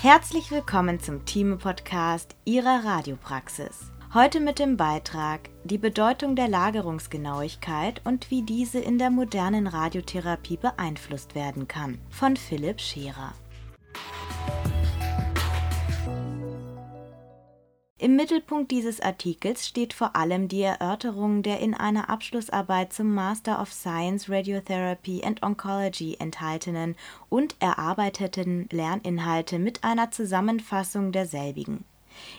Herzlich willkommen zum Thieme-Podcast Ihrer Radiopraxis. Heute mit dem Beitrag Die Bedeutung der Lagerungsgenauigkeit und wie diese in der modernen Radiotherapie beeinflusst werden kann von Philipp Scherer. Im Mittelpunkt dieses Artikels steht vor allem die Erörterung der in einer Abschlussarbeit zum Master of Science Radiotherapy and Oncology enthaltenen und erarbeiteten Lerninhalte mit einer Zusammenfassung derselbigen.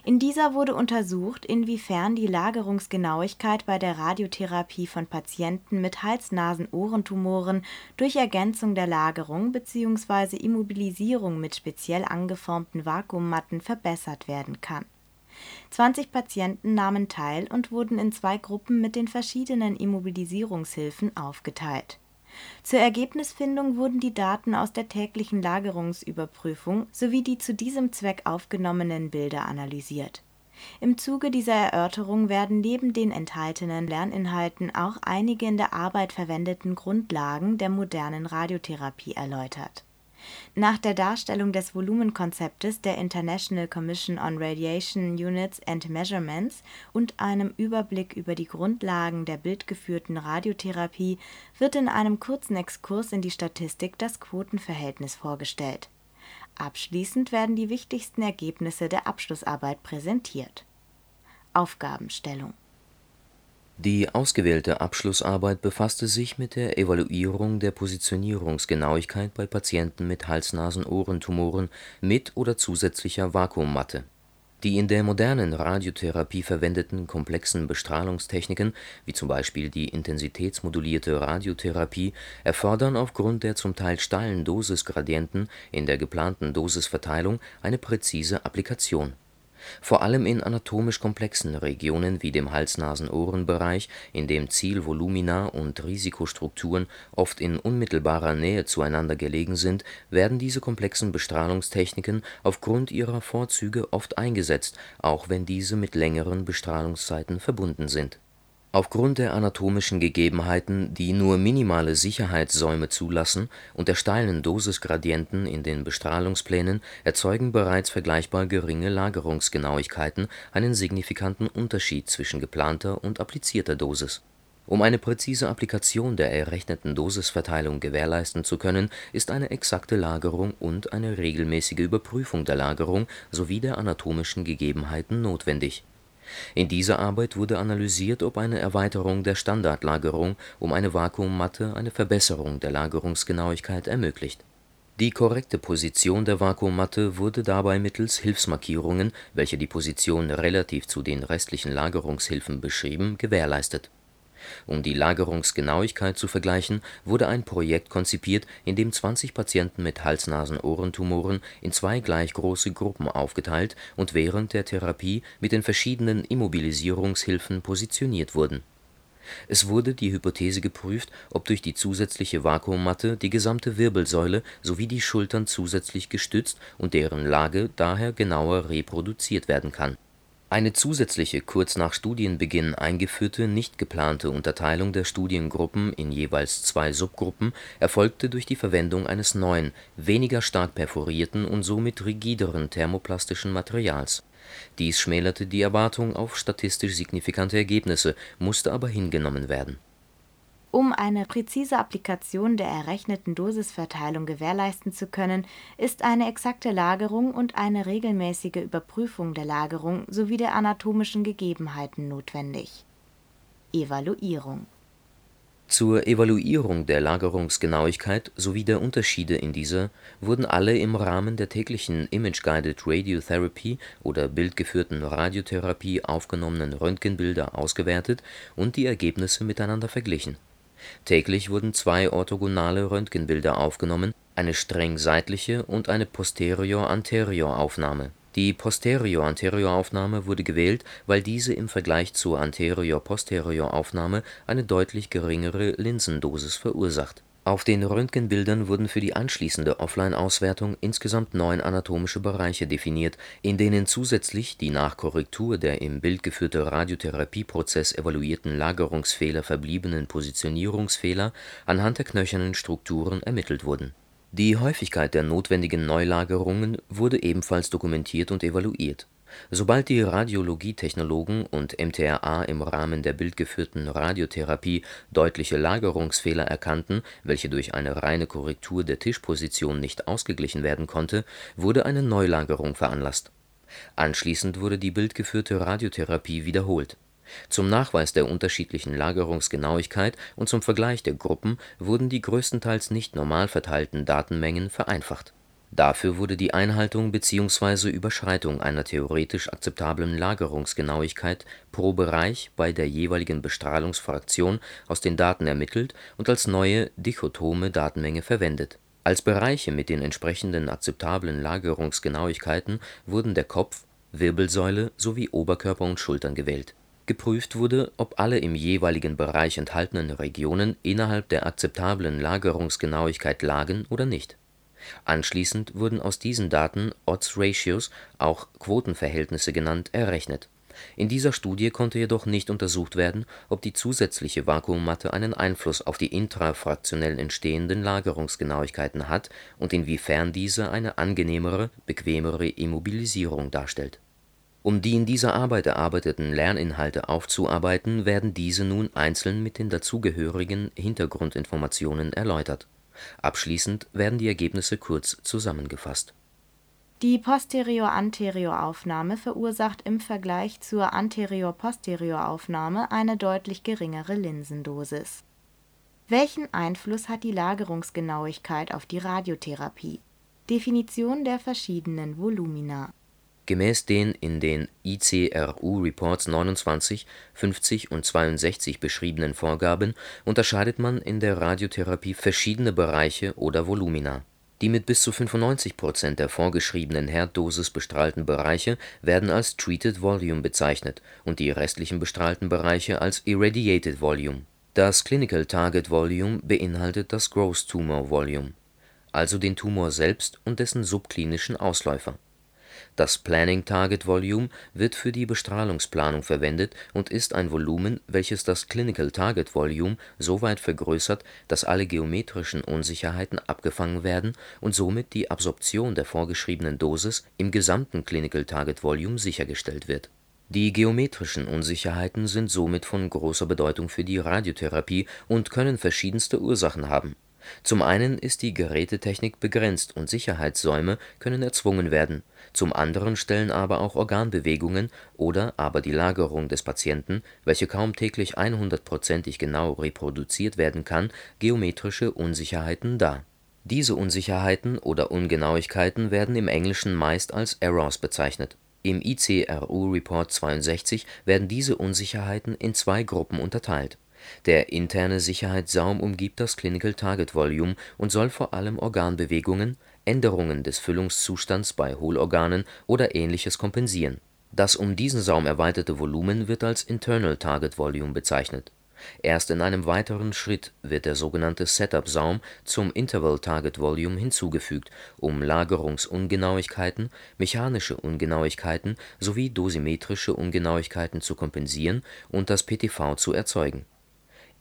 In dieser wurde untersucht, inwiefern die Lagerungsgenauigkeit bei der Radiotherapie von Patienten mit Hals-Nasen-Ohrentumoren durch Ergänzung der Lagerung bzw. Immobilisierung mit speziell angeformten Vakuummatten verbessert werden kann 20 Patienten nahmen teil und wurden in zwei Gruppen mit den verschiedenen Immobilisierungshilfen aufgeteilt. Zur Ergebnisfindung wurden die Daten aus der täglichen Lagerungsüberprüfung sowie die zu diesem Zweck aufgenommenen Bilder analysiert. Im Zuge dieser Erörterung werden neben den enthaltenen Lerninhalten auch einige in der Arbeit verwendeten Grundlagen der modernen Radiotherapie erläutert nach der Darstellung des Volumenkonzeptes der International Commission on Radiation Units and Measurements und einem Überblick über die Grundlagen der bildgeführten Radiotherapie wird in einem kurzen Exkurs in die Statistik das Quotenverhältnis vorgestellt. Abschließend werden die wichtigsten Ergebnisse der Abschlussarbeit präsentiert. Aufgabenstellung die ausgewählte Abschlussarbeit befasste sich mit der Evaluierung der Positionierungsgenauigkeit bei Patienten mit Hals-Nasen-Ohrentumoren mit oder zusätzlicher Vakuummatte. Die in der modernen Radiotherapie verwendeten komplexen Bestrahlungstechniken, wie zum Beispiel die intensitätsmodulierte Radiotherapie, erfordern aufgrund der zum Teil steilen Dosisgradienten in der geplanten Dosisverteilung eine präzise Applikation vor allem in anatomisch komplexen Regionen wie dem Hals-Nasen-Ohren-Bereich, in dem Zielvolumina und Risikostrukturen oft in unmittelbarer Nähe zueinander gelegen sind, werden diese komplexen Bestrahlungstechniken aufgrund ihrer Vorzüge oft eingesetzt, auch wenn diese mit längeren Bestrahlungszeiten verbunden sind Aufgrund der anatomischen Gegebenheiten, die nur minimale Sicherheitssäume zulassen, und der steilen Dosisgradienten in den Bestrahlungsplänen erzeugen bereits vergleichbar geringe Lagerungsgenauigkeiten einen signifikanten Unterschied zwischen geplanter und applizierter Dosis. Um eine präzise Applikation der errechneten Dosisverteilung gewährleisten zu können, ist eine exakte Lagerung und eine regelmäßige Überprüfung der Lagerung sowie der anatomischen Gegebenheiten notwendig in dieser Arbeit wurde analysiert, ob eine Erweiterung der Standardlagerung um eine Vakuummatte eine Verbesserung der Lagerungsgenauigkeit ermöglicht. Die korrekte Position der Vakuummatte wurde dabei mittels Hilfsmarkierungen, welche die Position relativ zu den restlichen Lagerungshilfen beschrieben, gewährleistet um die Lagerungsgenauigkeit zu vergleichen, wurde ein Projekt konzipiert, in dem 20 Patienten mit Hals-Nasen-Ohrentumoren in zwei gleich große Gruppen aufgeteilt und während der Therapie mit den verschiedenen Immobilisierungshilfen positioniert wurden. Es wurde die Hypothese geprüft, ob durch die zusätzliche Vakuummatte die gesamte Wirbelsäule sowie die Schultern zusätzlich gestützt und deren Lage daher genauer reproduziert werden kann eine zusätzliche kurz nach Studienbeginn eingeführte nicht geplante Unterteilung der Studiengruppen in jeweils zwei Subgruppen erfolgte durch die Verwendung eines neuen, weniger stark perforierten und somit rigideren thermoplastischen Materials. Dies schmälerte die Erwartung auf statistisch signifikante Ergebnisse, musste aber hingenommen werden um eine präzise Applikation der errechneten Dosisverteilung gewährleisten zu können, ist eine exakte Lagerung und eine regelmäßige Überprüfung der Lagerung sowie der anatomischen Gegebenheiten notwendig. Evaluierung Zur Evaluierung der Lagerungsgenauigkeit sowie der Unterschiede in dieser wurden alle im Rahmen der täglichen Image-Guided Radiotherapy oder bildgeführten Radiotherapie aufgenommenen Röntgenbilder ausgewertet und die Ergebnisse miteinander verglichen Täglich wurden zwei orthogonale Röntgenbilder aufgenommen, eine streng seitliche und eine Posterior-Anterior-Aufnahme. Die Posterior-Anterior-Aufnahme wurde gewählt, weil diese im Vergleich zur Anterior-Posterior-Aufnahme eine deutlich geringere Linsendosis verursacht auf den Röntgenbildern wurden für die anschließende Offline-Auswertung insgesamt neun anatomische Bereiche definiert, in denen zusätzlich die nach Korrektur der im Bild geführte Radiotherapieprozess evaluierten Lagerungsfehler verbliebenen Positionierungsfehler anhand der knöchernen Strukturen ermittelt wurden Die Häufigkeit der notwendigen Neulagerungen wurde ebenfalls dokumentiert und evaluiert. Sobald die Radiologietechnologen und MTRA im Rahmen der bildgeführten Radiotherapie deutliche Lagerungsfehler erkannten, welche durch eine reine Korrektur der Tischposition nicht ausgeglichen werden konnte, wurde eine Neulagerung veranlasst. Anschließend wurde die bildgeführte Radiotherapie wiederholt. Zum Nachweis der unterschiedlichen Lagerungsgenauigkeit und zum Vergleich der Gruppen wurden die größtenteils nicht normal verteilten Datenmengen vereinfacht. Dafür wurde die Einhaltung bzw. Überschreitung einer theoretisch akzeptablen Lagerungsgenauigkeit pro Bereich bei der jeweiligen Bestrahlungsfraktion aus den Daten ermittelt und als neue dichotome Datenmenge verwendet. Als Bereiche mit den entsprechenden akzeptablen Lagerungsgenauigkeiten wurden der Kopf, Wirbelsäule sowie Oberkörper und Schultern gewählt. Geprüft wurde, ob alle im jeweiligen Bereich enthaltenen Regionen innerhalb der akzeptablen Lagerungsgenauigkeit lagen oder nicht Anschließend wurden aus diesen Daten Odds Ratios, auch Quotenverhältnisse genannt, errechnet. In dieser Studie konnte jedoch nicht untersucht werden, ob die zusätzliche Vakuummatte einen Einfluss auf die intrafraktionell entstehenden Lagerungsgenauigkeiten hat und inwiefern diese eine angenehmere, bequemere Immobilisierung darstellt. Um die in dieser Arbeit erarbeiteten Lerninhalte aufzuarbeiten, werden diese nun einzeln mit den dazugehörigen Hintergrundinformationen erläutert Abschließend werden die Ergebnisse kurz zusammengefasst. Die Posterior-Anterior-Aufnahme verursacht im Vergleich zur Anterior-Posterior-Aufnahme eine deutlich geringere Linsendosis. Welchen Einfluss hat die Lagerungsgenauigkeit auf die Radiotherapie? Definition der verschiedenen Volumina Gemäß den in den ICRU-Reports 29, 50 und 62 beschriebenen Vorgaben unterscheidet man in der Radiotherapie verschiedene Bereiche oder Volumina. Die mit bis zu 95 Prozent der vorgeschriebenen Herddosis bestrahlten Bereiche werden als Treated Volume bezeichnet und die restlichen bestrahlten Bereiche als Irradiated Volume. Das Clinical Target Volume beinhaltet das Gross Tumor Volume, also den Tumor selbst und dessen subklinischen Ausläufer das Planning Target Volume wird für die Bestrahlungsplanung verwendet und ist ein Volumen, welches das Clinical Target Volume so weit vergrößert, dass alle geometrischen Unsicherheiten abgefangen werden und somit die Absorption der vorgeschriebenen Dosis im gesamten Clinical Target Volume sichergestellt wird. Die geometrischen Unsicherheiten sind somit von großer Bedeutung für die Radiotherapie und können verschiedenste Ursachen haben zum einen ist die Gerätetechnik begrenzt und Sicherheitssäume können erzwungen werden, zum anderen stellen aber auch Organbewegungen oder aber die Lagerung des Patienten, welche kaum täglich 100%ig genau reproduziert werden kann, geometrische Unsicherheiten dar. Diese Unsicherheiten oder Ungenauigkeiten werden im Englischen meist als Errors bezeichnet. Im ICRU Report 62 werden diese Unsicherheiten in zwei Gruppen unterteilt der interne Sicherheitssaum umgibt das Clinical Target Volume und soll vor allem Organbewegungen, Änderungen des Füllungszustands bei Hohlorganen oder ähnliches kompensieren. Das um diesen Saum erweiterte Volumen wird als Internal Target Volume bezeichnet. Erst in einem weiteren Schritt wird der sogenannte Setup-Saum zum Interval Target Volume hinzugefügt, um Lagerungsungenauigkeiten, mechanische Ungenauigkeiten sowie dosimetrische Ungenauigkeiten zu kompensieren und das PTV zu erzeugen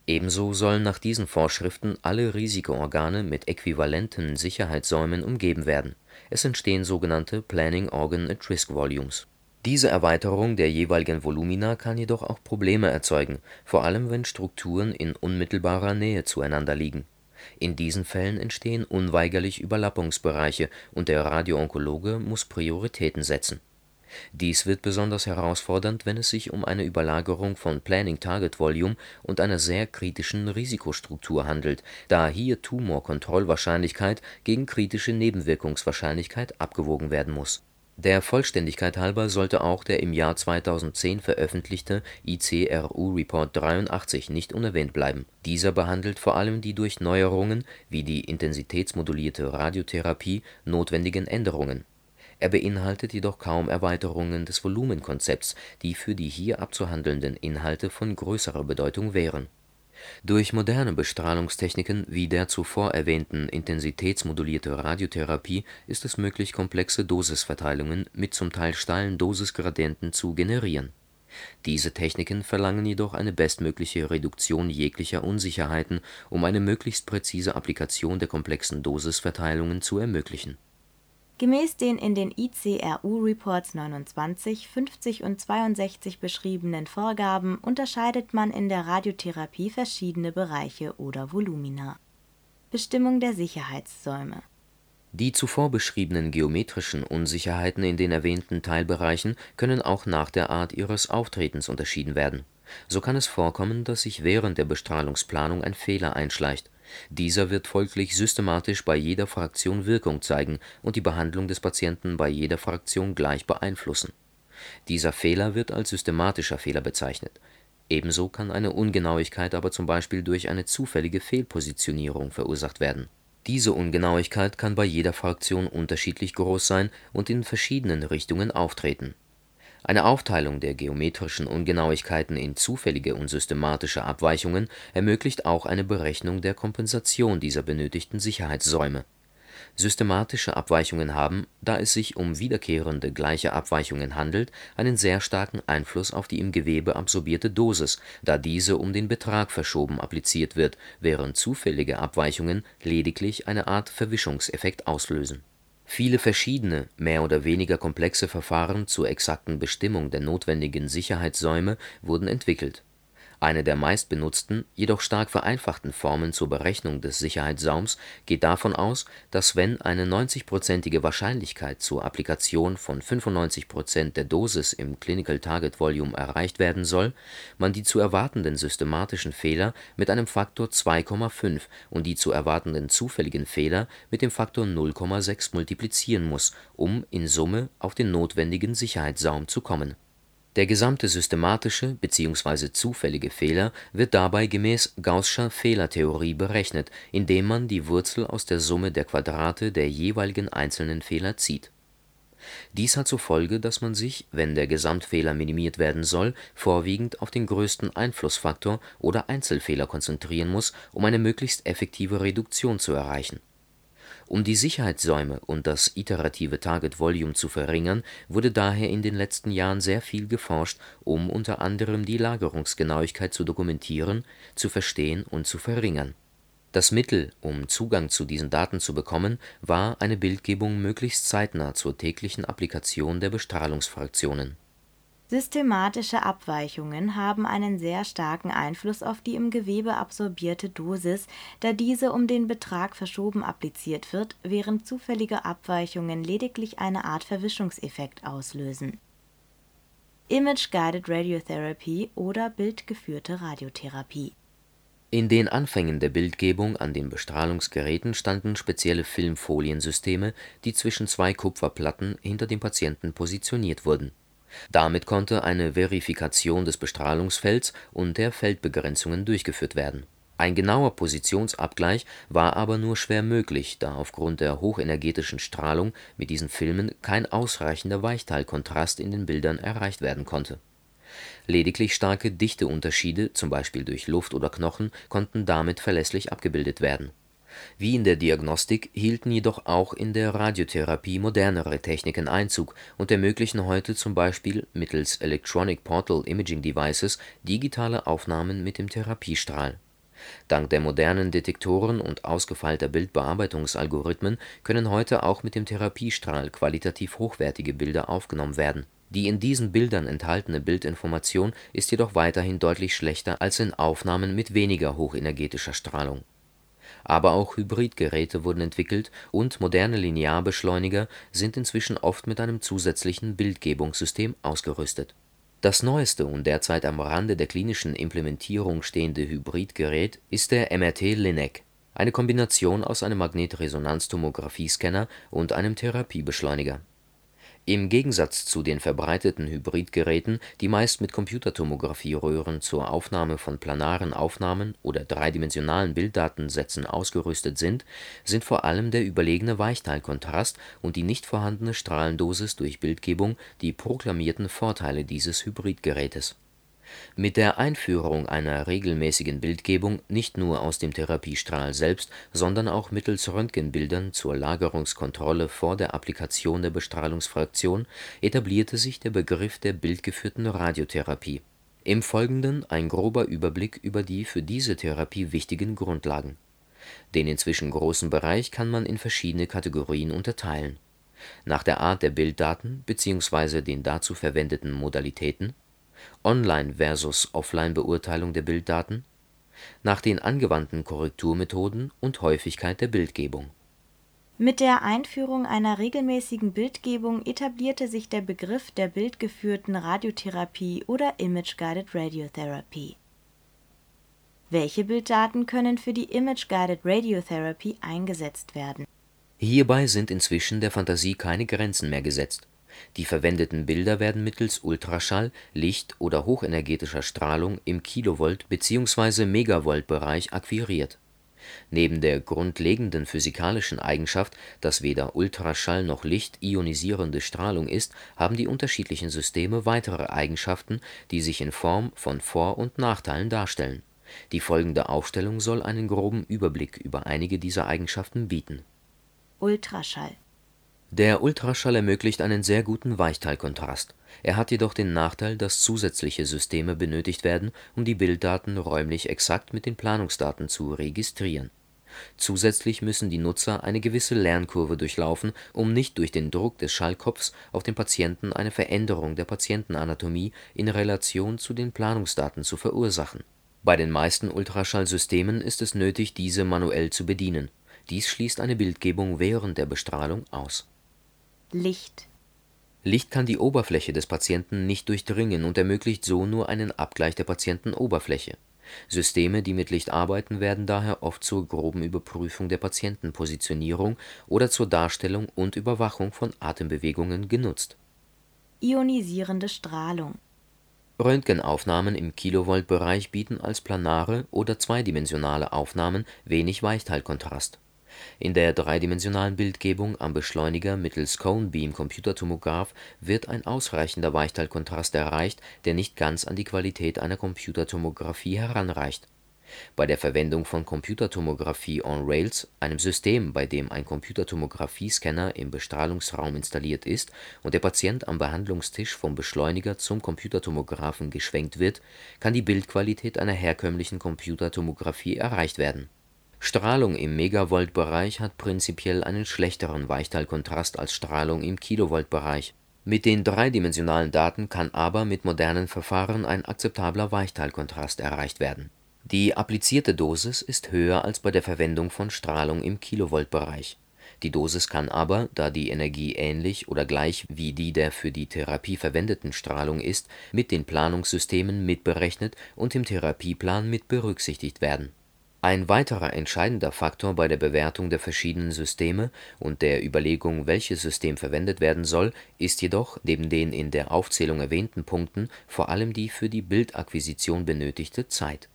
Ebenso sollen nach diesen Vorschriften alle Risikoorgane mit äquivalenten Sicherheitssäumen umgeben werden. Es entstehen sogenannte Planning Organ at Risk Volumes. Diese Erweiterung der jeweiligen Volumina kann jedoch auch Probleme erzeugen, vor allem wenn Strukturen in unmittelbarer Nähe zueinander liegen. In diesen Fällen entstehen unweigerlich Überlappungsbereiche und der Radioonkologe muss Prioritäten setzen dies wird besonders herausfordernd, wenn es sich um eine Überlagerung von Planning Target Volume und einer sehr kritischen Risikostruktur handelt, da hier Tumorkontrollwahrscheinlichkeit gegen kritische Nebenwirkungswahrscheinlichkeit abgewogen werden muss. Der Vollständigkeit halber sollte auch der im Jahr 2010 veröffentlichte ICRU Report 83 nicht unerwähnt bleiben. Dieser behandelt vor allem die durch Neuerungen wie die intensitätsmodulierte Radiotherapie notwendigen Änderungen er beinhaltet jedoch kaum Erweiterungen des Volumenkonzepts, die für die hier abzuhandelnden Inhalte von größerer Bedeutung wären. Durch moderne Bestrahlungstechniken wie der zuvor erwähnten intensitätsmodulierte Radiotherapie ist es möglich, komplexe Dosisverteilungen mit zum Teil steilen Dosisgradienten zu generieren Diese Techniken verlangen jedoch eine bestmögliche Reduktion jeglicher Unsicherheiten, um eine möglichst präzise Applikation der komplexen Dosisverteilungen zu ermöglichen. Gemäß den in den ICRU-Reports 29, 50 und 62 beschriebenen Vorgaben unterscheidet man in der Radiotherapie verschiedene Bereiche oder Volumina. Bestimmung der Sicherheitssäume Die zuvor beschriebenen geometrischen Unsicherheiten in den erwähnten Teilbereichen können auch nach der Art ihres Auftretens unterschieden werden. So kann es vorkommen, dass sich während der Bestrahlungsplanung ein Fehler einschleicht dieser wird folglich systematisch bei jeder Fraktion Wirkung zeigen und die Behandlung des Patienten bei jeder Fraktion gleich beeinflussen. Dieser Fehler wird als systematischer Fehler bezeichnet. Ebenso kann eine Ungenauigkeit aber zum Beispiel durch eine zufällige Fehlpositionierung verursacht werden. Diese Ungenauigkeit kann bei jeder Fraktion unterschiedlich groß sein und in verschiedenen Richtungen auftreten eine Aufteilung der geometrischen Ungenauigkeiten in zufällige und systematische Abweichungen ermöglicht auch eine Berechnung der Kompensation dieser benötigten Sicherheitssäume. Systematische Abweichungen haben, da es sich um wiederkehrende gleiche Abweichungen handelt, einen sehr starken Einfluss auf die im Gewebe absorbierte Dosis, da diese um den Betrag verschoben appliziert wird, während zufällige Abweichungen lediglich eine Art Verwischungseffekt auslösen Viele verschiedene, mehr oder weniger komplexe Verfahren zur exakten Bestimmung der notwendigen Sicherheitssäume wurden entwickelt eine der meistbenutzten, jedoch stark vereinfachten Formeln zur Berechnung des Sicherheitssaums geht davon aus, dass wenn eine 90-prozentige Wahrscheinlichkeit zur Applikation von 95 Prozent der Dosis im Clinical Target Volume erreicht werden soll, man die zu erwartenden systematischen Fehler mit einem Faktor 2,5 und die zu erwartenden zufälligen Fehler mit dem Faktor 0,6 multiplizieren muss, um in Summe auf den notwendigen Sicherheitssaum zu kommen der gesamte systematische bzw. zufällige Fehler wird dabei gemäß gaußscher Fehlertheorie berechnet, indem man die Wurzel aus der Summe der Quadrate der jeweiligen einzelnen Fehler zieht. Dies hat zur Folge, dass man sich, wenn der Gesamtfehler minimiert werden soll, vorwiegend auf den größten Einflussfaktor oder Einzelfehler konzentrieren muss, um eine möglichst effektive Reduktion zu erreichen um die Sicherheitssäume und das iterative Target Volume zu verringern, wurde daher in den letzten Jahren sehr viel geforscht, um unter anderem die Lagerungsgenauigkeit zu dokumentieren, zu verstehen und zu verringern. Das Mittel, um Zugang zu diesen Daten zu bekommen, war eine Bildgebung möglichst zeitnah zur täglichen Applikation der Bestrahlungsfraktionen Systematische Abweichungen haben einen sehr starken Einfluss auf die im Gewebe absorbierte Dosis, da diese um den Betrag verschoben appliziert wird, während zufällige Abweichungen lediglich eine Art Verwischungseffekt auslösen. Image-Guided Radiotherapy oder bildgeführte Radiotherapie In den Anfängen der Bildgebung an den Bestrahlungsgeräten standen spezielle Filmfoliensysteme, die zwischen zwei Kupferplatten hinter dem Patienten positioniert wurden damit konnte eine Verifikation des Bestrahlungsfelds und der Feldbegrenzungen durchgeführt werden. Ein genauer Positionsabgleich war aber nur schwer möglich, da aufgrund der hochenergetischen Strahlung mit diesen Filmen kein ausreichender Weichteilkontrast in den Bildern erreicht werden konnte. Lediglich starke Dichteunterschiede (z. B. durch Luft oder Knochen) konnten damit verlässlich abgebildet werden wie in der Diagnostik hielten jedoch auch in der Radiotherapie modernere Techniken Einzug und ermöglichen heute zum Beispiel mittels Electronic Portal Imaging Devices digitale Aufnahmen mit dem Therapiestrahl. Dank der modernen Detektoren und ausgefeilter Bildbearbeitungsalgorithmen können heute auch mit dem Therapiestrahl qualitativ hochwertige Bilder aufgenommen werden. Die in diesen Bildern enthaltene Bildinformation ist jedoch weiterhin deutlich schlechter als in Aufnahmen mit weniger hochenergetischer Strahlung aber auch Hybridgeräte wurden entwickelt und moderne Linearbeschleuniger sind inzwischen oft mit einem zusätzlichen Bildgebungssystem ausgerüstet. Das neueste und derzeit am Rande der klinischen Implementierung stehende Hybridgerät ist der MRT-Linac, eine Kombination aus einem Magnetresonanztomographie-Scanner und einem Therapiebeschleuniger im Gegensatz zu den verbreiteten Hybridgeräten, die meist mit Computertomographie-Röhren zur Aufnahme von planaren Aufnahmen oder dreidimensionalen Bilddatensätzen ausgerüstet sind, sind vor allem der überlegene Weichteilkontrast und die nicht vorhandene Strahlendosis durch Bildgebung die proklamierten Vorteile dieses Hybridgerätes Mit der Einführung einer regelmäßigen Bildgebung nicht nur aus dem Therapiestrahl selbst, sondern auch mittels Röntgenbildern zur Lagerungskontrolle vor der Applikation der Bestrahlungsfraktion etablierte sich der Begriff der bildgeführten Radiotherapie. Im Folgenden ein grober Überblick über die für diese Therapie wichtigen Grundlagen. Den inzwischen großen Bereich kann man in verschiedene Kategorien unterteilen: nach der Art der Bilddaten bzw. den dazu verwendeten Modalitäten Online - versus Offline-Beurteilung der Bilddaten nach den angewandten Korrekturmethoden und Häufigkeit der Bildgebung. Mit der Einführung einer regelmäßigen Bildgebung etablierte sich der Begriff der bildgeführten Radiotherapie oder Image-Guided Radiotherapy. Welche Bilddaten können für die Image-Guided Radiotherapy eingesetzt werden? Hierbei sind inzwischen der Fantasie keine Grenzen mehr gesetzt die verwendeten Bilder werden mittels Ultraschall -, Licht - oder hochenergetischer Strahlung im Kilovolt - bzw. Megavolt-Bereich akquiriert. Neben der grundlegenden physikalischen Eigenschaft, dass weder Ultraschall noch Licht ionisierende Strahlung ist, haben die unterschiedlichen Systeme weitere Eigenschaften, die sich in Form von Vor und Nachteilen darstellen. Die folgende Aufstellung soll einen groben Überblick über einige dieser Eigenschaften bieten. Ultraschall der Ultraschall ermöglicht einen sehr guten Weichteilkontrast. Er hat jedoch den Nachteil, dass zusätzliche Systeme benötigt werden, um die Bilddaten räumlich exakt mit den Planungsdaten zu registrieren. Zusätzlich müssen die Nutzer eine gewisse Lernkurve durchlaufen, um nicht durch den Druck des Schallkopfs auf den Patienten eine Veränderung der Patientenanatomie in Relation zu den Planungsdaten zu verursachen. Bei den meisten Ultraschallsystemen ist es nötig, diese manuell zu bedienen. Dies schließt eine Bildgebung während der Bestrahlung aus Licht Licht kann die Oberfläche des Patienten nicht durchdringen und ermöglicht so nur einen Abgleich der Patientenoberfläche. Systeme, die mit Licht arbeiten, werden daher oft zur groben Überprüfung der Patientenpositionierung oder zur Darstellung und Überwachung von Atembewegungen genutzt. Ionisierende Strahlung Röntgenaufnahmen im Kilovolt-Bereich bieten als planare oder zweidimensionale Aufnahmen wenig Weichteilkontrast in der dreidimensionalen Bildgebung am Beschleuniger mittels Cone-Beam-Computertomograph wird ein ausreichender Weichteilkontrast erreicht, der nicht ganz an die Qualität einer Computertomographie heranreicht. Bei der Verwendung von Computertomographie on Rails, einem System, bei dem ein Computertomographiescanner im Bestrahlungsraum installiert ist und der Patient am Behandlungstisch vom Beschleuniger zum Computertomographen geschwenkt wird, kann die Bildqualität einer herkömmlichen Computertomographie erreicht werden Strahlung im Megavolt-Bereich hat prinzipiell einen schlechteren Weichteilkontrast als Strahlung im Kilovolt-Bereich. Mit den dreidimensionalen Daten kann aber mit modernen Verfahren ein akzeptabler Weichteilkontrast erreicht werden. Die applizierte Dosis ist höher als bei der Verwendung von Strahlung im Kilovolt-Bereich. Die Dosis kann aber, da die Energie ähnlich oder gleich wie die der für die Therapie verwendeten Strahlung ist, mit den Planungssystemen mitberechnet und im Therapieplan mit berücksichtigt werden ein weiterer entscheidender Faktor bei der Bewertung der verschiedenen Systeme und der Überlegung, welches System verwendet werden soll, ist jedoch neben den in der Aufzählung erwähnten Punkten vor allem die für die Bildakquisition benötigte Zeit.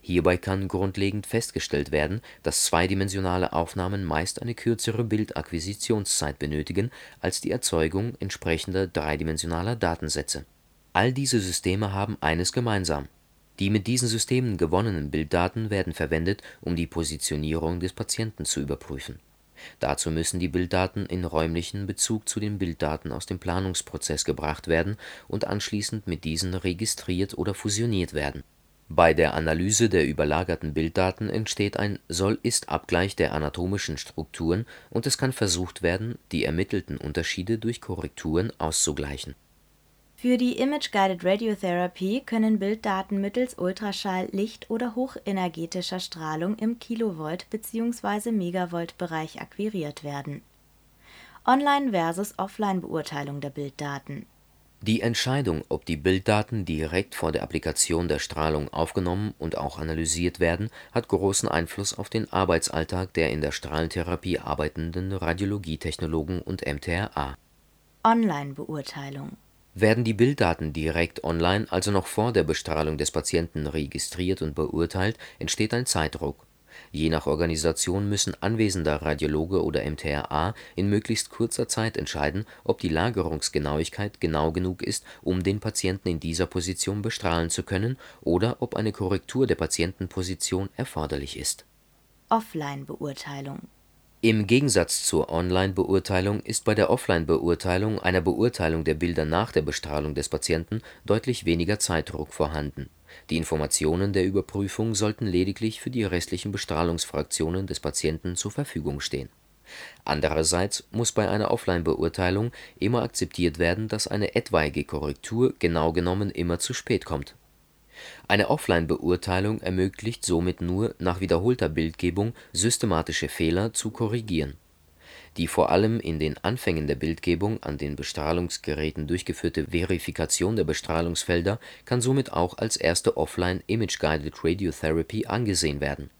Hierbei kann grundlegend festgestellt werden, dass zweidimensionale Aufnahmen meist eine kürzere Bildakquisitionszeit benötigen als die Erzeugung entsprechender dreidimensionaler Datensätze. All diese Systeme haben eines gemeinsam die mit diesen Systemen gewonnenen Bilddaten werden verwendet, um die Positionierung des Patienten zu überprüfen. Dazu müssen die Bilddaten in räumlichen Bezug zu den Bilddaten aus dem Planungsprozess gebracht werden und anschließend mit diesen registriert oder fusioniert werden. Bei der Analyse der überlagerten Bilddaten entsteht ein Soll-Ist-Abgleich der anatomischen Strukturen und es kann versucht werden, die ermittelten Unterschiede durch Korrekturen auszugleichen für die Image-Guided Radiotherapy können Bilddaten mittels Ultraschall Licht oder hochenergetischer Strahlung im Kilovolt bzw. Megavolt-Bereich akquiriert werden. Online versus Offline-Beurteilung der Bilddaten Die Entscheidung, ob die Bilddaten direkt vor der Applikation der Strahlung aufgenommen und auch analysiert werden, hat großen Einfluss auf den Arbeitsalltag der in der Strahlentherapie arbeitenden Radiologietechnologen und MTRA. Online-Beurteilung werden die Bilddaten direkt online, also noch vor der Bestrahlung des Patienten registriert und beurteilt, entsteht ein Zeitdruck. Je nach Organisation müssen anwesender Radiologe oder MTRA in möglichst kurzer Zeit entscheiden, ob die Lagerungsgenauigkeit genau genug ist, um den Patienten in dieser Position bestrahlen zu können, oder ob eine Korrektur der Patientenposition erforderlich ist. Offline-Beurteilung Im Gegensatz zur Online-Beurteilung ist bei der Offline-Beurteilung, einer Beurteilung der Bilder nach der Bestrahlung des Patienten, deutlich weniger Zeitdruck vorhanden die Informationen der Überprüfung sollten lediglich für die restlichen Bestrahlungsfraktionen des Patienten zur Verfügung stehen. Andererseits muss bei einer Offline-Beurteilung immer akzeptiert werden, dass eine etwaige Korrektur genau genommen immer zu spät kommt. Eine Offline-Beurteilung ermöglicht somit nur nach wiederholter Bildgebung systematische Fehler zu korrigieren die vor allem in den Anfängen der Bildgebung an den Bestrahlungsgeräten durchgeführte Verifikation der Bestrahlungsfelder kann somit auch als erste Offline Image-Guided Radiotherapy angesehen werden.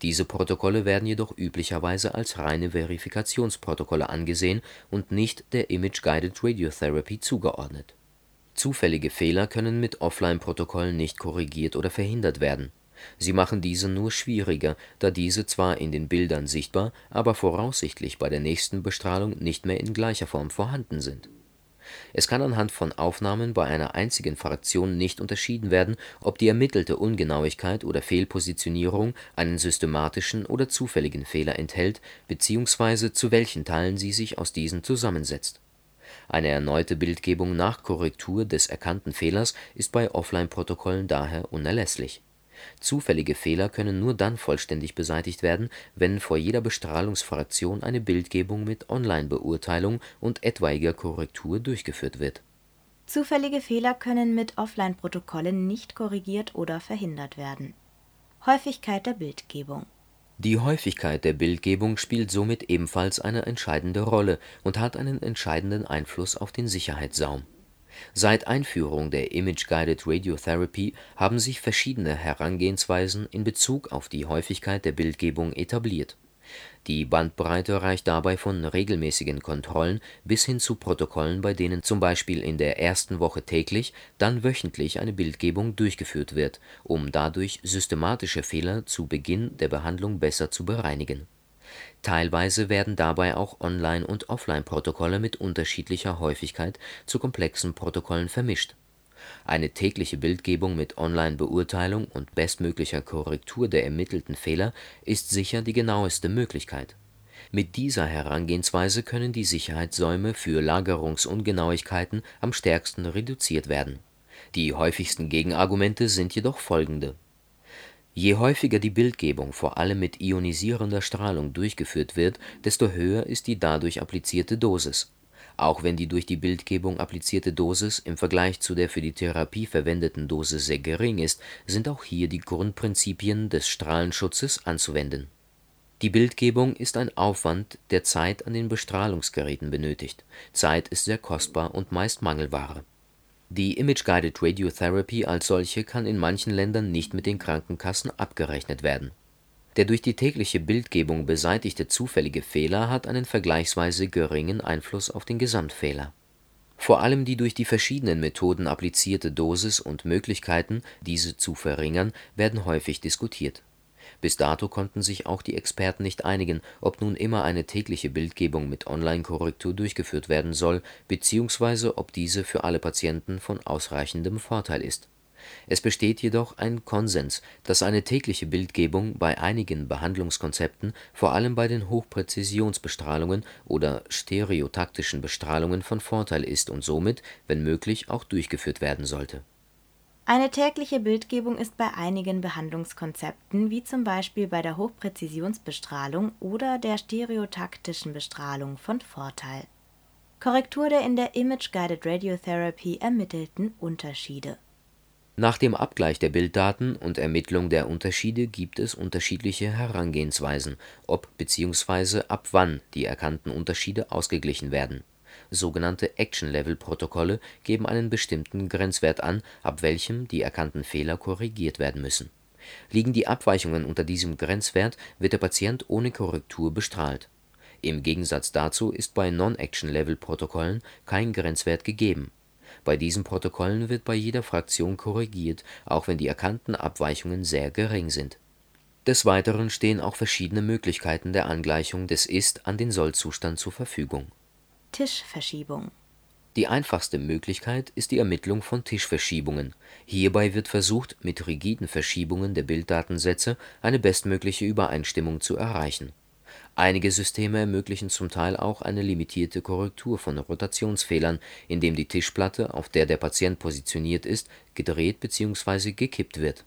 Diese Protokolle werden jedoch üblicherweise als reine Verifikationsprotokolle angesehen und nicht der Image-Guided Radiotherapy zugeordnet. Zufällige Fehler können mit Offline-Protokollen nicht korrigiert oder verhindert werden Sie machen diese nur schwieriger, da diese zwar in den Bildern sichtbar, aber voraussichtlich bei der nächsten Bestrahlung nicht mehr in gleicher Form vorhanden sind. Es kann anhand von Aufnahmen bei einer einzigen Fraktion nicht unterschieden werden, ob die ermittelte Ungenauigkeit oder Fehlpositionierung einen systematischen oder zufälligen Fehler enthält bzw. zu welchen Teilen sie sich aus diesen zusammensetzt. Eine erneute Bildgebung nach Korrektur des erkannten Fehlers ist bei Offline-Protokollen daher unerlässlich Zufällige Fehler können nur dann vollständig beseitigt werden, wenn vor jeder Bestrahlungsfraktion eine Bildgebung mit Online-Beurteilung und etwaiger Korrektur durchgeführt wird. Zufällige Fehler können mit Offline-Protokollen nicht korrigiert oder verhindert werden. Häufigkeit der Bildgebung Die Häufigkeit der Bildgebung spielt somit ebenfalls eine entscheidende Rolle und hat einen entscheidenden Einfluss auf den Sicherheitssaum Seit Einführung der Image-Guided Radiotherapy haben sich verschiedene Herangehensweisen in Bezug auf die Häufigkeit der Bildgebung etabliert. Die Bandbreite reicht dabei von regelmäßigen Kontrollen bis hin zu Protokollen, bei denen zum Beispiel in der ersten Woche täglich, dann wöchentlich eine Bildgebung durchgeführt wird, um dadurch systematische Fehler zu Beginn der Behandlung besser zu bereinigen Teilweise werden dabei auch Online und Offline-Protokolle mit unterschiedlicher Häufigkeit zu komplexen Protokollen vermischt. Eine tägliche Bildgebung mit Online-Beurteilung und bestmöglicher Korrektur der ermittelten Fehler ist sicher die genaueste Möglichkeit. Mit dieser Herangehensweise können die Sicherheitssäume für Lagerungsungenauigkeiten am stärksten reduziert werden. Die häufigsten Gegenargumente sind jedoch folgende Je häufiger die Bildgebung vor allem mit ionisierender Strahlung durchgeführt wird, desto höher ist die dadurch applizierte Dosis. Auch wenn die durch die Bildgebung applizierte Dosis im Vergleich zu der für die Therapie verwendeten Dosis sehr gering ist, sind auch hier die Grundprinzipien des Strahlenschutzes anzuwenden. Die Bildgebung ist ein Aufwand, der Zeit an den Bestrahlungsgeräten benötigt. Zeit ist sehr kostbar und meist Mangelware die Image-Guided Radiotherapy als solche kann in manchen Ländern nicht mit den Krankenkassen abgerechnet werden. Der durch die tägliche Bildgebung beseitigte zufällige Fehler hat einen vergleichsweise geringen Einfluss auf den Gesamtfehler. Vor allem die durch die verschiedenen Methoden applizierte Dosis und Möglichkeiten, diese zu verringern, werden häufig diskutiert bis dato konnten sich auch die Experten nicht einigen, ob nun immer eine tägliche Bildgebung mit Online-Korrektur durchgeführt werden soll beziehungsweise ob diese für alle Patienten von ausreichendem Vorteil ist. Es besteht jedoch ein Konsens, dass eine tägliche Bildgebung bei einigen Behandlungskonzepten, vor allem bei den Hochpräzisionsbestrahlungen oder stereotaktischen Bestrahlungen von Vorteil ist und somit, wenn möglich, auch durchgeführt werden sollte eine tägliche Bildgebung ist bei einigen Behandlungskonzepten, wie zum Beispiel bei der Hochpräzisionsbestrahlung oder der stereotaktischen Bestrahlung, von Vorteil. Korrektur der in der Image-Guided Radiotherapy ermittelten Unterschiede Nach dem Abgleich der Bilddaten und Ermittlung der Unterschiede gibt es unterschiedliche Herangehensweisen, ob bzw. ab wann die erkannten Unterschiede ausgeglichen werden Sogenannte Action-Level-Protokolle geben einen bestimmten Grenzwert an, ab welchem die erkannten Fehler korrigiert werden müssen. Liegen die Abweichungen unter diesem Grenzwert, wird der Patient ohne Korrektur bestrahlt. Im Gegensatz dazu ist bei Non-Action-Level-Protokollen kein Grenzwert gegeben. Bei diesen Protokollen wird bei jeder Fraktion korrigiert, auch wenn die erkannten Abweichungen sehr gering sind Des Weiteren stehen auch verschiedene Möglichkeiten der Angleichung des Ist an den Soll-Zustand zur Verfügung. Tischverschiebung Die einfachste Möglichkeit ist die Ermittlung von Tischverschiebungen. Hierbei wird versucht, mit rigiden Verschiebungen der Bilddatensätze eine bestmögliche Übereinstimmung zu erreichen. Einige Systeme ermöglichen zum Teil auch eine limitierte Korrektur von Rotationsfehlern, indem die Tischplatte, auf der der Patient positioniert ist, gedreht bzw. gekippt wird.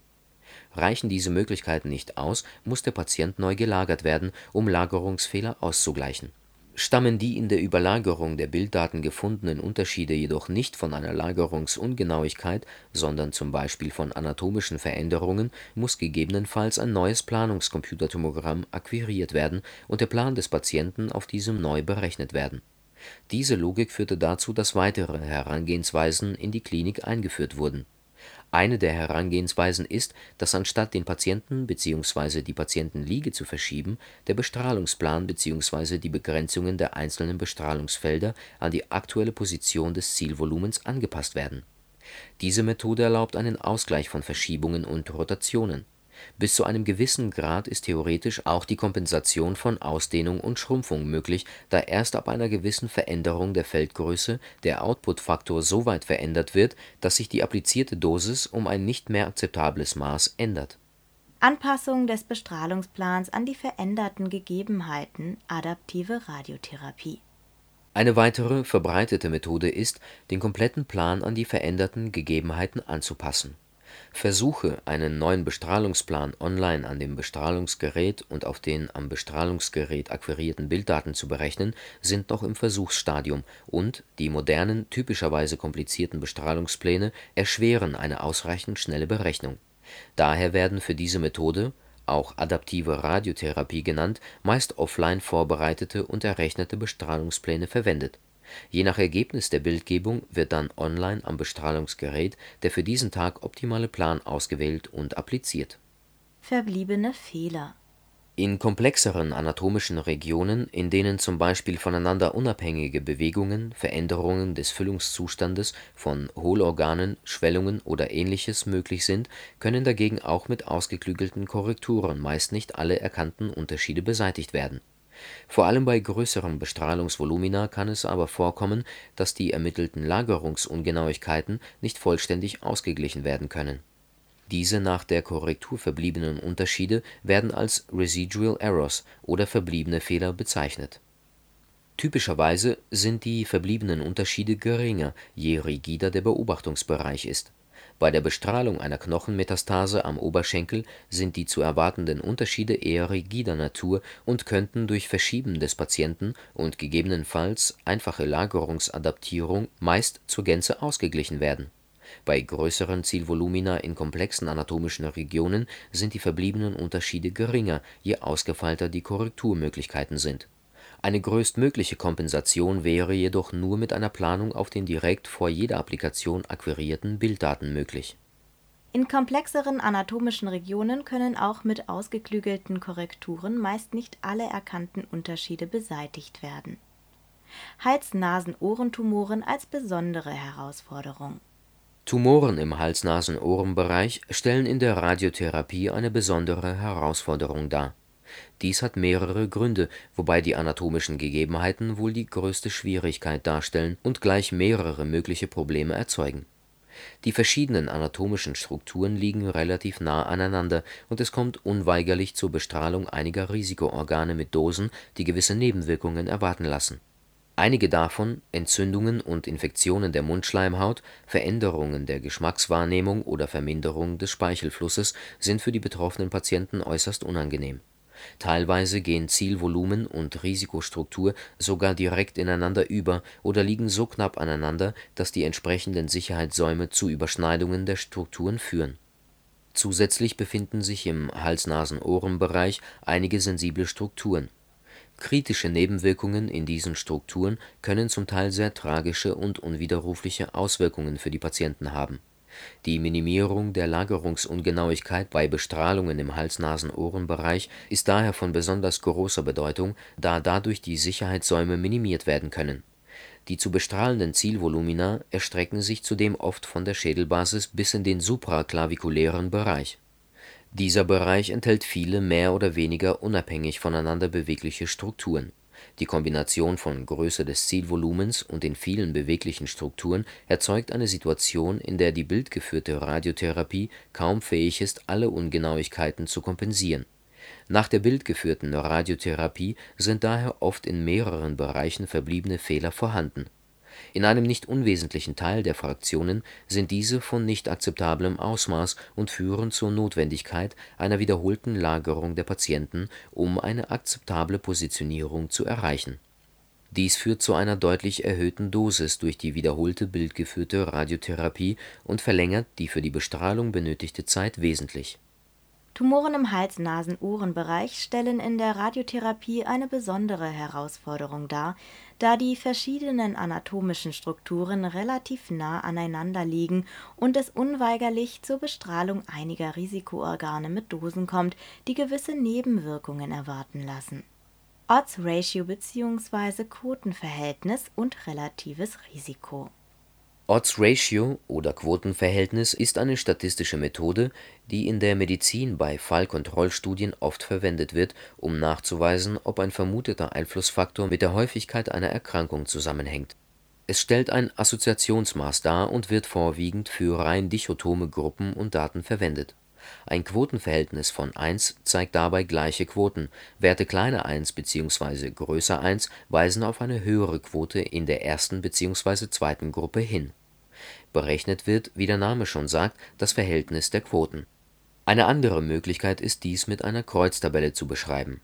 Reichen diese Möglichkeiten nicht aus, muss der Patient neu gelagert werden, um Lagerungsfehler auszugleichen. Stammen die in der Überlagerung der Bilddaten gefundenen Unterschiede jedoch nicht von einer Lagerungsungenauigkeit, sondern zum Beispiel von anatomischen Veränderungen, muss gegebenenfalls ein neues Planungs-Computertomogramm akquiriert werden und der Plan des Patienten auf diesem neu berechnet werden. Diese Logik führte dazu, dass weitere Herangehensweisen in die Klinik eingeführt wurden eine der Herangehensweisen ist, dass anstatt den Patienten bzw. die Patientenliege zu verschieben, der Bestrahlungsplan bzw. die Begrenzungen der einzelnen Bestrahlungsfelder an die aktuelle Position des Zielvolumens angepasst werden. Diese Methode erlaubt einen Ausgleich von Verschiebungen und Rotationen bis zu einem gewissen Grad ist theoretisch auch die Kompensation von Ausdehnung und Schrumpfung möglich, da erst ab einer gewissen Veränderung der Feldgröße der Output-Faktor so weit verändert wird, dass sich die applizierte Dosis um ein nicht mehr akzeptables Maß ändert. Anpassung des Bestrahlungsplans an die veränderten Gegebenheiten (adaptive Radiotherapie). Eine weitere verbreitete Methode ist, den kompletten Plan an die veränderten Gegebenheiten anzupassen Versuche, einen neuen Bestrahlungsplan online an dem Bestrahlungsgerät und auf den am Bestrahlungsgerät akquirierten Bilddaten zu berechnen, sind noch im Versuchsstadium und die modernen, typischerweise komplizierten Bestrahlungspläne erschweren eine ausreichend schnelle Berechnung. Daher werden für diese Methode auch adaptive Radiotherapie genannt meist offline vorbereitete und errechnete Bestrahlungspläne verwendet Je nach Ergebnis der Bildgebung wird dann online am Bestrahlungsgerät der für diesen Tag optimale Plan ausgewählt und appliziert. Verbliebene Fehler In komplexeren anatomischen Regionen, in denen zum Beispiel voneinander unabhängige Bewegungen, Veränderungen des Füllungszustandes von Hohlorganen, Schwellungen oder ähnliches möglich sind, können dagegen auch mit ausgeklügelten Korrekturen meist nicht alle erkannten Unterschiede beseitigt werden vor allem bei größeren Bestrahlungsvolumina kann es aber vorkommen, dass die ermittelten Lagerungsungenauigkeiten nicht vollständig ausgeglichen werden können. Diese nach der Korrektur verbliebenen Unterschiede werden als Residual Errors oder verbliebene Fehler bezeichnet. Typischerweise sind die verbliebenen Unterschiede geringer, je rigider der Beobachtungsbereich ist bei der Bestrahlung einer Knochenmetastase am Oberschenkel sind die zu erwartenden Unterschiede eher rigider Natur und könnten durch Verschieben des Patienten und gegebenenfalls einfache Lagerungsadaptierung meist zur Gänze ausgeglichen werden. Bei größeren Zielvolumina in komplexen anatomischen Regionen sind die verbliebenen Unterschiede geringer, je ausgefeilter die Korrekturmöglichkeiten sind eine größtmögliche Kompensation wäre jedoch nur mit einer Planung auf den direkt vor jeder Applikation akquirierten Bilddaten möglich. In komplexeren anatomischen Regionen können auch mit ausgeklügelten Korrekturen meist nicht alle erkannten Unterschiede beseitigt werden. Hals-Nasen-Ohrentumoren als besondere Herausforderung Tumoren im Hals-Nasen-Ohren-Bereich stellen in der Radiotherapie eine besondere Herausforderung dar dies hat mehrere Gründe, wobei die anatomischen Gegebenheiten wohl die größte Schwierigkeit darstellen und gleich mehrere mögliche Probleme erzeugen. Die verschiedenen anatomischen Strukturen liegen relativ nah aneinander und es kommt unweigerlich zur Bestrahlung einiger Risikoorgane mit Dosen, die gewisse Nebenwirkungen erwarten lassen. Einige davon (Entzündungen und Infektionen der Mundschleimhaut, Veränderungen der Geschmackswahrnehmung oder Verminderung des Speichelflusses) sind für die betroffenen Patienten äußerst unangenehm Teilweise gehen Zielvolumen und Risikostruktur sogar direkt ineinander über oder liegen so knapp aneinander, dass die entsprechenden Sicherheitssäume zu Überschneidungen der Strukturen führen. Zusätzlich befinden sich im Hals-Nasen-Ohren-Bereich einige sensible Strukturen. Kritische Nebenwirkungen in diesen Strukturen können zum Teil sehr tragische und unwiderrufliche Auswirkungen für die Patienten haben die Minimierung der Lagerungsungenauigkeit bei Bestrahlungen im Hals-Nasen-Ohren-Bereich ist daher von besonders großer Bedeutung, da dadurch die Sicherheitssäume minimiert werden können. Die zu bestrahlenden Zielvolumina erstrecken sich zudem oft von der Schädelbasis bis in den supraklavikulären Bereich Dieser Bereich enthält viele mehr oder weniger unabhängig voneinander bewegliche Strukturen. Die Kombination von Größe des Zielvolumens und den vielen beweglichen Strukturen erzeugt eine Situation, in der die bildgeführte Radiotherapie kaum fähig ist, alle Ungenauigkeiten zu kompensieren. Nach der bildgeführten Radiotherapie sind daher oft in mehreren Bereichen verbliebene Fehler vorhanden. In einem nicht unwesentlichen Teil der Fraktionen sind diese von nicht akzeptablem Ausmaß und führen zur Notwendigkeit einer wiederholten Lagerung der Patienten, um eine akzeptable Positionierung zu erreichen. Dies führt zu einer deutlich erhöhten Dosis durch die wiederholte bildgeführte Radiotherapie und verlängert die für die Bestrahlung benötigte Zeit wesentlich Tumoren im Hals-Nasen-Ohren-Bereich stellen in der Radiotherapie eine besondere Herausforderung dar, da die verschiedenen anatomischen Strukturen relativ nah aneinander liegen und es unweigerlich zur Bestrahlung einiger Risikoorgane mit Dosen kommt, die gewisse Nebenwirkungen erwarten lassen. Odds-Ratio bzw. Quotenverhältnis und relatives Risiko Odds Ratio oder Quotenverhältnis ist eine statistische Methode, die in der Medizin bei Fallkontrollstudien oft verwendet wird, um nachzuweisen, ob ein vermuteter Einflussfaktor mit der Häufigkeit einer Erkrankung zusammenhängt. Es stellt ein Assoziationsmaß dar und wird vorwiegend für rein dichotome Gruppen und Daten verwendet ein Quotenverhältnis von 1 zeigt dabei gleiche Quoten, Werte kleiner 1 bzw. größer 1 weisen auf eine höhere Quote in der ersten bzw. zweiten Gruppe hin. Berechnet wird, wie der Name schon sagt, das Verhältnis der Quoten. Eine andere Möglichkeit ist dies mit einer Kreuztabelle zu beschreiben.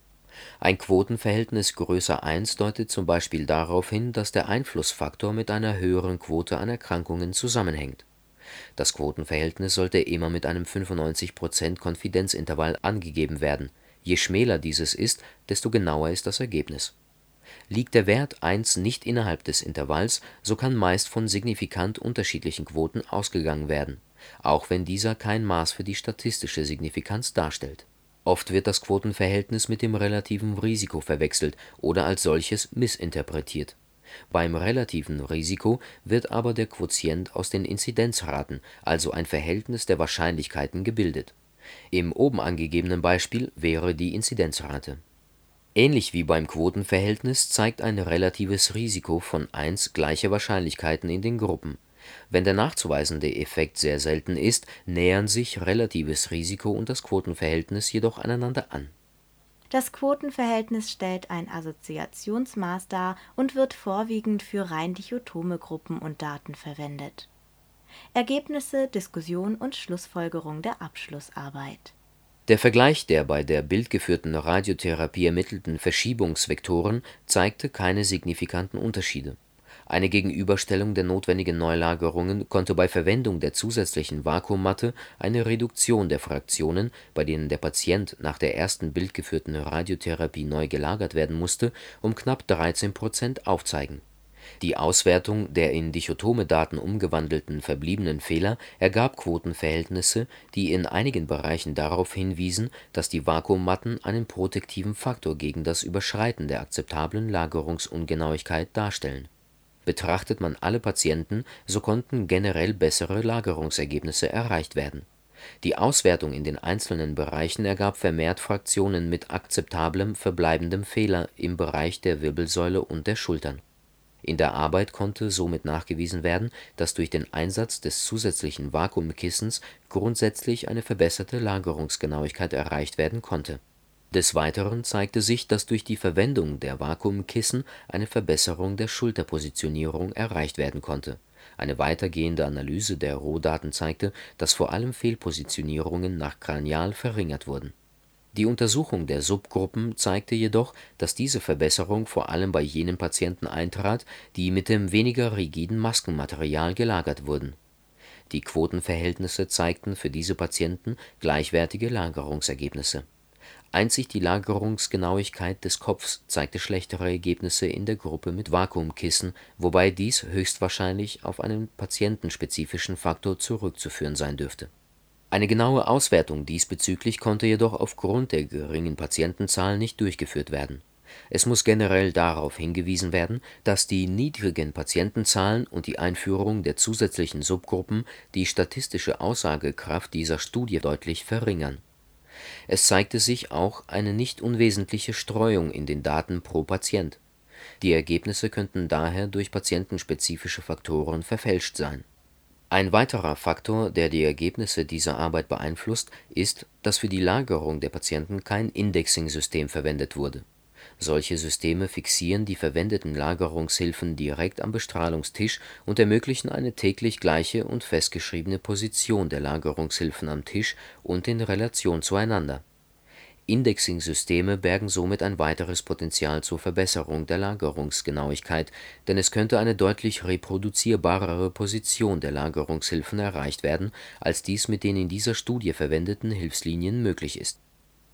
Ein Quotenverhältnis größer 1 deutet zum Beispiel darauf hin, dass der Einflussfaktor mit einer höheren Quote an Erkrankungen zusammenhängt das Quotenverhältnis sollte immer mit einem 95%-Konfidenzintervall angegeben werden, je schmäler dieses ist, desto genauer ist das Ergebnis. Liegt der Wert 1 nicht innerhalb des Intervalls, so kann meist von signifikant unterschiedlichen Quoten ausgegangen werden, auch wenn dieser kein Maß für die statistische Signifikanz darstellt. Oft wird das Quotenverhältnis mit dem relativen Risiko verwechselt oder als solches missinterpretiert beim relativen Risiko wird aber der Quotient aus den Inzidenzraten, also ein Verhältnis der Wahrscheinlichkeiten, gebildet. Im oben angegebenen Beispiel wäre die Inzidenzrate. Ähnlich wie beim Quotenverhältnis zeigt ein relatives Risiko von 1 gleiche Wahrscheinlichkeiten in den Gruppen. Wenn der nachzuweisende Effekt sehr selten ist, nähern sich relatives Risiko und das Quotenverhältnis jedoch aneinander an das Quotenverhältnis stellt ein Assoziationsmaß dar und wird vorwiegend für rein dichotome Gruppen und Daten verwendet. Ergebnisse, Diskussion und Schlussfolgerung der Abschlussarbeit Der Vergleich der bei der bildgeführten Radiotherapie ermittelten Verschiebungsvektoren zeigte keine signifikanten Unterschiede eine Gegenüberstellung der notwendigen Neulagerungen konnte bei Verwendung der zusätzlichen Vakuummatte eine Reduktion der Fraktionen, bei denen der Patient nach der ersten bildgeführten Radiotherapie neu gelagert werden musste, um knapp 13 Prozent aufzeigen. Die Auswertung der in dichotome Daten umgewandelten verbliebenen Fehler ergab Quotenverhältnisse, die in einigen Bereichen darauf hinwiesen, dass die Vakuummatten einen protektiven Faktor gegen das Überschreiten der akzeptablen Lagerungsungenauigkeit darstellen Betrachtet man alle Patienten, so konnten generell bessere Lagerungsergebnisse erreicht werden. Die Auswertung in den einzelnen Bereichen ergab vermehrt Fraktionen mit akzeptablem verbleibendem Fehler im Bereich der Wirbelsäule und der Schultern. In der Arbeit konnte somit nachgewiesen werden, dass durch den Einsatz des zusätzlichen Vakuumkissens grundsätzlich eine verbesserte Lagerungsgenauigkeit erreicht werden konnte des Weiteren zeigte sich, dass durch die Verwendung der Vakuumkissen eine Verbesserung der Schulterpositionierung erreicht werden konnte. Eine weitergehende Analyse der Rohdaten zeigte, dass vor allem Fehlpositionierungen nach Kranial verringert wurden. Die Untersuchung der Subgruppen zeigte jedoch, dass diese Verbesserung vor allem bei jenen Patienten eintrat, die mit dem weniger rigiden Maskenmaterial gelagert wurden. Die Quotenverhältnisse zeigten für diese Patienten gleichwertige Lagerungsergebnisse Einzig die Lagerungsgenauigkeit des Kopfs zeigte schlechtere Ergebnisse in der Gruppe mit Vakuumkissen, wobei dies höchstwahrscheinlich auf einen patientenspezifischen Faktor zurückzuführen sein dürfte. Eine genaue Auswertung diesbezüglich konnte jedoch aufgrund der geringen Patientenzahl nicht durchgeführt werden. Es muss generell darauf hingewiesen werden, dass die niedrigen Patientenzahlen und die Einführung der zusätzlichen Subgruppen die statistische Aussagekraft dieser Studie deutlich verringern Es zeigte sich auch eine nicht unwesentliche Streuung in den Daten pro Patient. Die Ergebnisse könnten daher durch patientenspezifische Faktoren verfälscht sein. Ein weiterer Faktor, der die Ergebnisse dieser Arbeit beeinflusst, ist, dass für die Lagerung der Patienten kein Indexing-System verwendet wurde. Solche Systeme fixieren die verwendeten Lagerungshilfen direkt am Bestrahlungstisch und ermöglichen eine täglich gleiche und festgeschriebene Position der Lagerungshilfen am Tisch und in Relation zueinander Indexing-Systeme bergen somit ein weiteres Potential zur Verbesserung der Lagerungsgenauigkeit, denn es könnte eine deutlich reproduzierbarere Position der Lagerungshilfen erreicht werden, als dies mit den in dieser Studie verwendeten Hilfslinien möglich ist.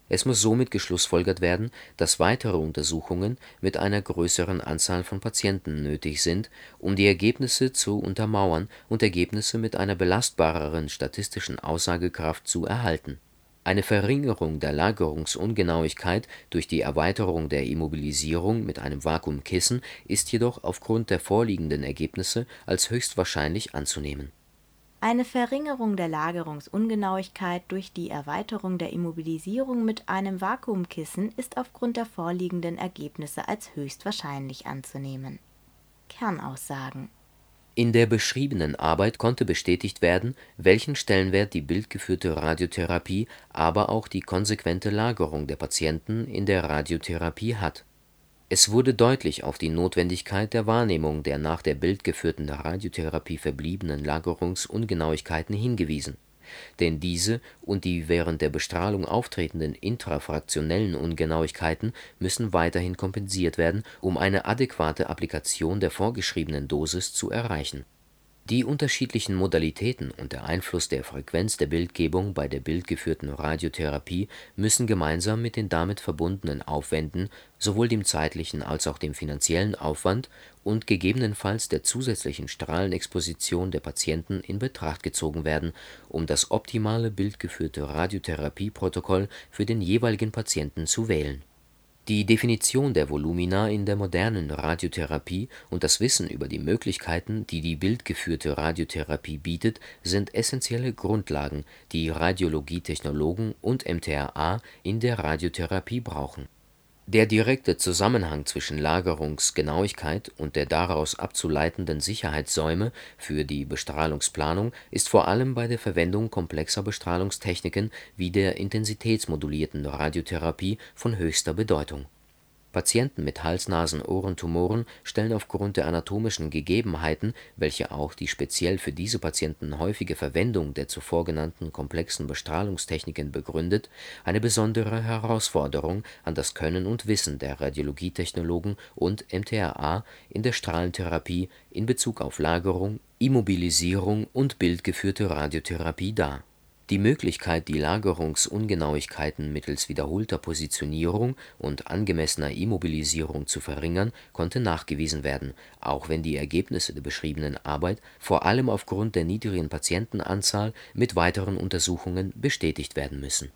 Es muss somit geschlussfolgert werden, dass weitere Untersuchungen mit einer größeren Anzahl von Patienten nötig sind, um die Ergebnisse zu untermauern und Ergebnisse mit einer belastbareren statistischen Aussagekraft zu erhalten eine Verringerung der Lagerungsungenauigkeit durch die Erweiterung der Immobilisierung mit einem Vakuumkissen ist jedoch aufgrund der vorliegenden Ergebnisse als höchst wahrscheinlich anzunehmen. Eine Verringerung der Lagerungsungenauigkeit durch die Erweiterung der Immobilisierung mit einem Vakuumkissen ist aufgrund der vorliegenden Ergebnisse als höchst wahrscheinlich anzunehmen. Kernaussagen in der beschriebenen Arbeit konnte bestätigt werden, welchen Stellenwert die bildgeführte Radiotherapie, aber auch die konsequente Lagerung der Patienten in der Radiotherapie hat. Es wurde deutlich auf die Notwendigkeit der Wahrnehmung der nach der bildgeführten Radiotherapie verbliebenen Lagerungsungenauigkeiten hingewiesen. Denn diese und die während der Bestrahlung auftretenden intrafraktionellen Ungenauigkeiten müssen weiterhin kompensiert werden, um eine adäquate Applikation der vorgeschriebenen Dosis zu erreichen die unterschiedlichen Modalitäten und der Einfluss der Frequenz der Bildgebung bei der bildgeführten Radiotherapie müssen gemeinsam mit den damit verbundenen Aufwänden, sowohl dem zeitlichen als auch dem finanziellen Aufwand und gegebenenfalls der zusätzlichen Strahlenexposition der Patienten in Betracht gezogen werden, um das optimale bildgeführte Radiotherapieprotokoll für den jeweiligen Patienten zu wählen die Definition der Volumina in der modernen Radiotherapie und das Wissen über die Möglichkeiten, die die bildgeführte Radiotherapie bietet, sind essentielle Grundlagen, die Radiologietechnologen und MTRA in der Radiotherapie brauchen der direkte Zusammenhang zwischen Lagerungsgenauigkeit und der daraus abzuleitenden Sicherheitssäume für die Bestrahlungsplanung ist vor allem bei der Verwendung komplexer Bestrahlungstechniken wie der intensitätsmodulierten Radiotherapie von höchster Bedeutung Patienten mit Hals-Nasen-Ohrentumoren stellen aufgrund der anatomischen Gegebenheiten, welche auch die speziell für diese Patienten häufige Verwendung der zuvor genannten komplexen Bestrahlungstechniken begründet, eine besondere Herausforderung an das Können und Wissen der Radiologietechnologen und MTRA in der Strahlentherapie in Bezug auf Lagerung, Immobilisierung und bildgeführte Radiotherapie dar die Möglichkeit, die Lagerungsungenauigkeiten mittels wiederholter Positionierung und angemessener Immobilisierung zu verringern, konnte nachgewiesen werden, auch wenn die Ergebnisse der beschriebenen Arbeit vor allem aufgrund der niedrigen Patientenanzahl mit weiteren Untersuchungen bestätigt werden müssen